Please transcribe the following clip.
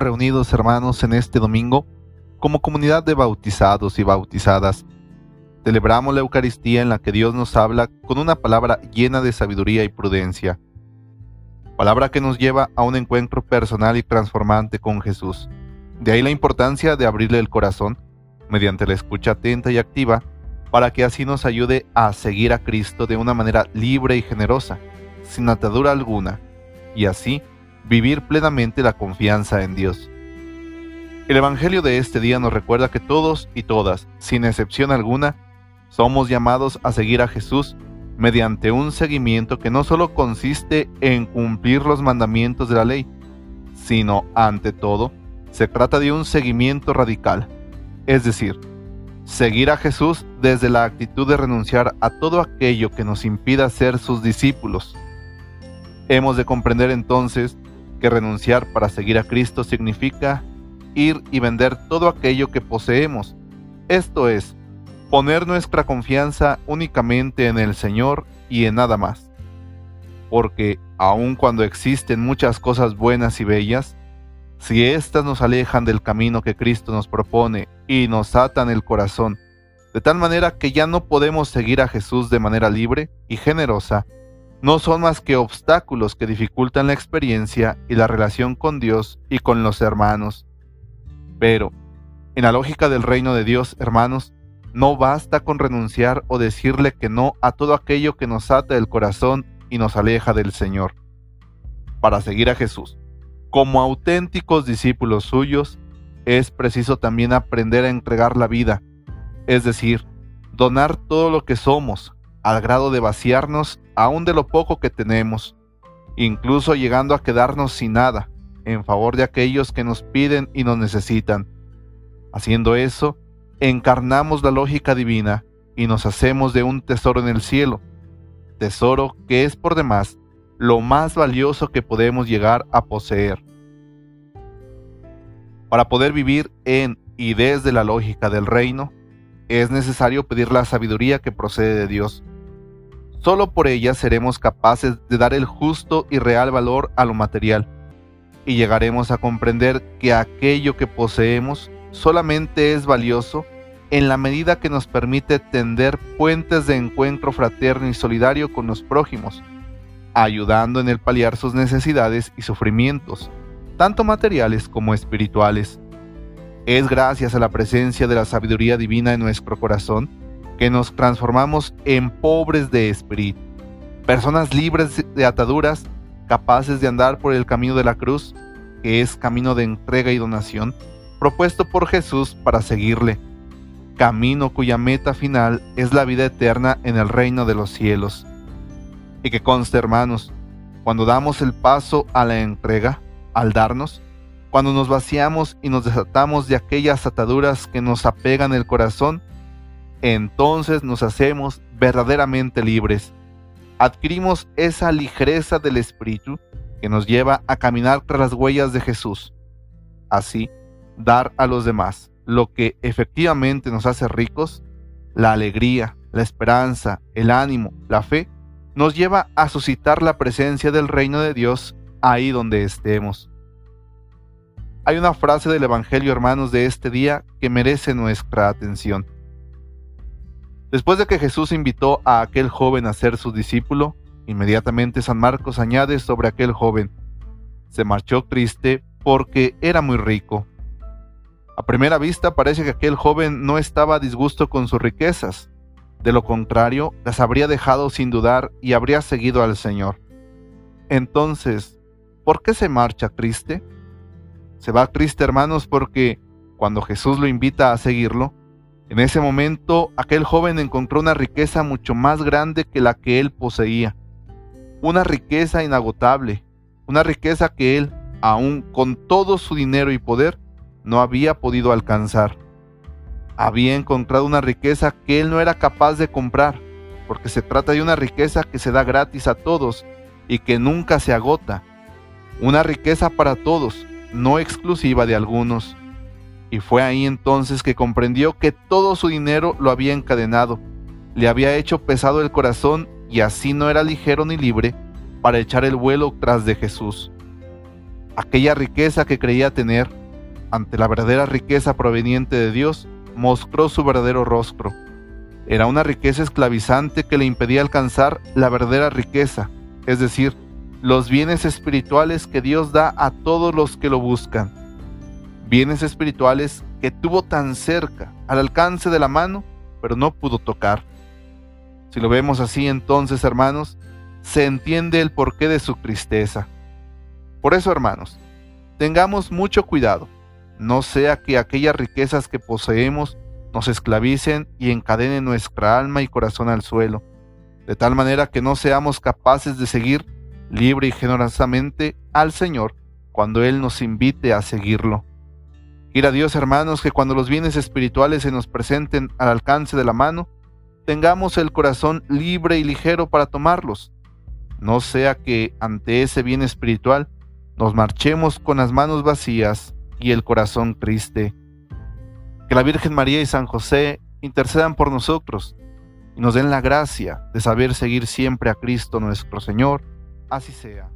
reunidos hermanos en este domingo como comunidad de bautizados y bautizadas. Celebramos la Eucaristía en la que Dios nos habla con una palabra llena de sabiduría y prudencia. Palabra que nos lleva a un encuentro personal y transformante con Jesús. De ahí la importancia de abrirle el corazón mediante la escucha atenta y activa para que así nos ayude a seguir a Cristo de una manera libre y generosa, sin atadura alguna, y así vivir plenamente la confianza en Dios. El Evangelio de este día nos recuerda que todos y todas, sin excepción alguna, somos llamados a seguir a Jesús mediante un seguimiento que no solo consiste en cumplir los mandamientos de la ley, sino, ante todo, se trata de un seguimiento radical, es decir, seguir a Jesús desde la actitud de renunciar a todo aquello que nos impida ser sus discípulos. Hemos de comprender entonces que renunciar para seguir a Cristo significa ir y vender todo aquello que poseemos, esto es, poner nuestra confianza únicamente en el Señor y en nada más. Porque aun cuando existen muchas cosas buenas y bellas, si éstas nos alejan del camino que Cristo nos propone y nos atan el corazón, de tal manera que ya no podemos seguir a Jesús de manera libre y generosa, no son más que obstáculos que dificultan la experiencia y la relación con Dios y con los hermanos. Pero, en la lógica del reino de Dios, hermanos, no basta con renunciar o decirle que no a todo aquello que nos ata el corazón y nos aleja del Señor. Para seguir a Jesús, como auténticos discípulos suyos, es preciso también aprender a entregar la vida, es decir, donar todo lo que somos, al grado de vaciarnos aún de lo poco que tenemos, incluso llegando a quedarnos sin nada, en favor de aquellos que nos piden y nos necesitan. Haciendo eso, encarnamos la lógica divina y nos hacemos de un tesoro en el cielo, tesoro que es por demás lo más valioso que podemos llegar a poseer. Para poder vivir en y desde la lógica del reino, es necesario pedir la sabiduría que procede de Dios. Solo por ella seremos capaces de dar el justo y real valor a lo material, y llegaremos a comprender que aquello que poseemos solamente es valioso en la medida que nos permite tender puentes de encuentro fraterno y solidario con los prójimos, ayudando en el paliar sus necesidades y sufrimientos, tanto materiales como espirituales. Es gracias a la presencia de la sabiduría divina en nuestro corazón que nos transformamos en pobres de espíritu, personas libres de ataduras, capaces de andar por el camino de la cruz, que es camino de entrega y donación, propuesto por Jesús para seguirle, camino cuya meta final es la vida eterna en el reino de los cielos. Y que conste, hermanos, cuando damos el paso a la entrega, al darnos, cuando nos vaciamos y nos desatamos de aquellas ataduras que nos apegan el corazón, entonces nos hacemos verdaderamente libres. Adquirimos esa ligereza del espíritu que nos lleva a caminar tras las huellas de Jesús. Así, dar a los demás lo que efectivamente nos hace ricos, la alegría, la esperanza, el ánimo, la fe, nos lleva a suscitar la presencia del reino de Dios ahí donde estemos. Hay una frase del Evangelio, hermanos, de este día que merece nuestra atención. Después de que Jesús invitó a aquel joven a ser su discípulo, inmediatamente San Marcos añade sobre aquel joven, se marchó triste porque era muy rico. A primera vista parece que aquel joven no estaba a disgusto con sus riquezas, de lo contrario, las habría dejado sin dudar y habría seguido al Señor. Entonces, ¿por qué se marcha triste? Se va triste, hermanos, porque cuando Jesús lo invita a seguirlo, en ese momento aquel joven encontró una riqueza mucho más grande que la que él poseía. Una riqueza inagotable, una riqueza que él, aun con todo su dinero y poder, no había podido alcanzar. Había encontrado una riqueza que él no era capaz de comprar, porque se trata de una riqueza que se da gratis a todos y que nunca se agota. Una riqueza para todos, no exclusiva de algunos. Y fue ahí entonces que comprendió que todo su dinero lo había encadenado, le había hecho pesado el corazón y así no era ligero ni libre para echar el vuelo tras de Jesús. Aquella riqueza que creía tener, ante la verdadera riqueza proveniente de Dios, mostró su verdadero rostro. Era una riqueza esclavizante que le impedía alcanzar la verdadera riqueza, es decir, los bienes espirituales que Dios da a todos los que lo buscan. Bienes espirituales que tuvo tan cerca, al alcance de la mano, pero no pudo tocar. Si lo vemos así, entonces, hermanos, se entiende el porqué de su tristeza. Por eso, hermanos, tengamos mucho cuidado, no sea que aquellas riquezas que poseemos nos esclavicen y encadenen nuestra alma y corazón al suelo, de tal manera que no seamos capaces de seguir libre y generosamente al Señor cuando Él nos invite a seguirlo. Quiera Dios, hermanos, que cuando los bienes espirituales se nos presenten al alcance de la mano, tengamos el corazón libre y ligero para tomarlos. No sea que ante ese bien espiritual nos marchemos con las manos vacías y el corazón triste. Que la Virgen María y San José intercedan por nosotros y nos den la gracia de saber seguir siempre a Cristo nuestro Señor. Así sea.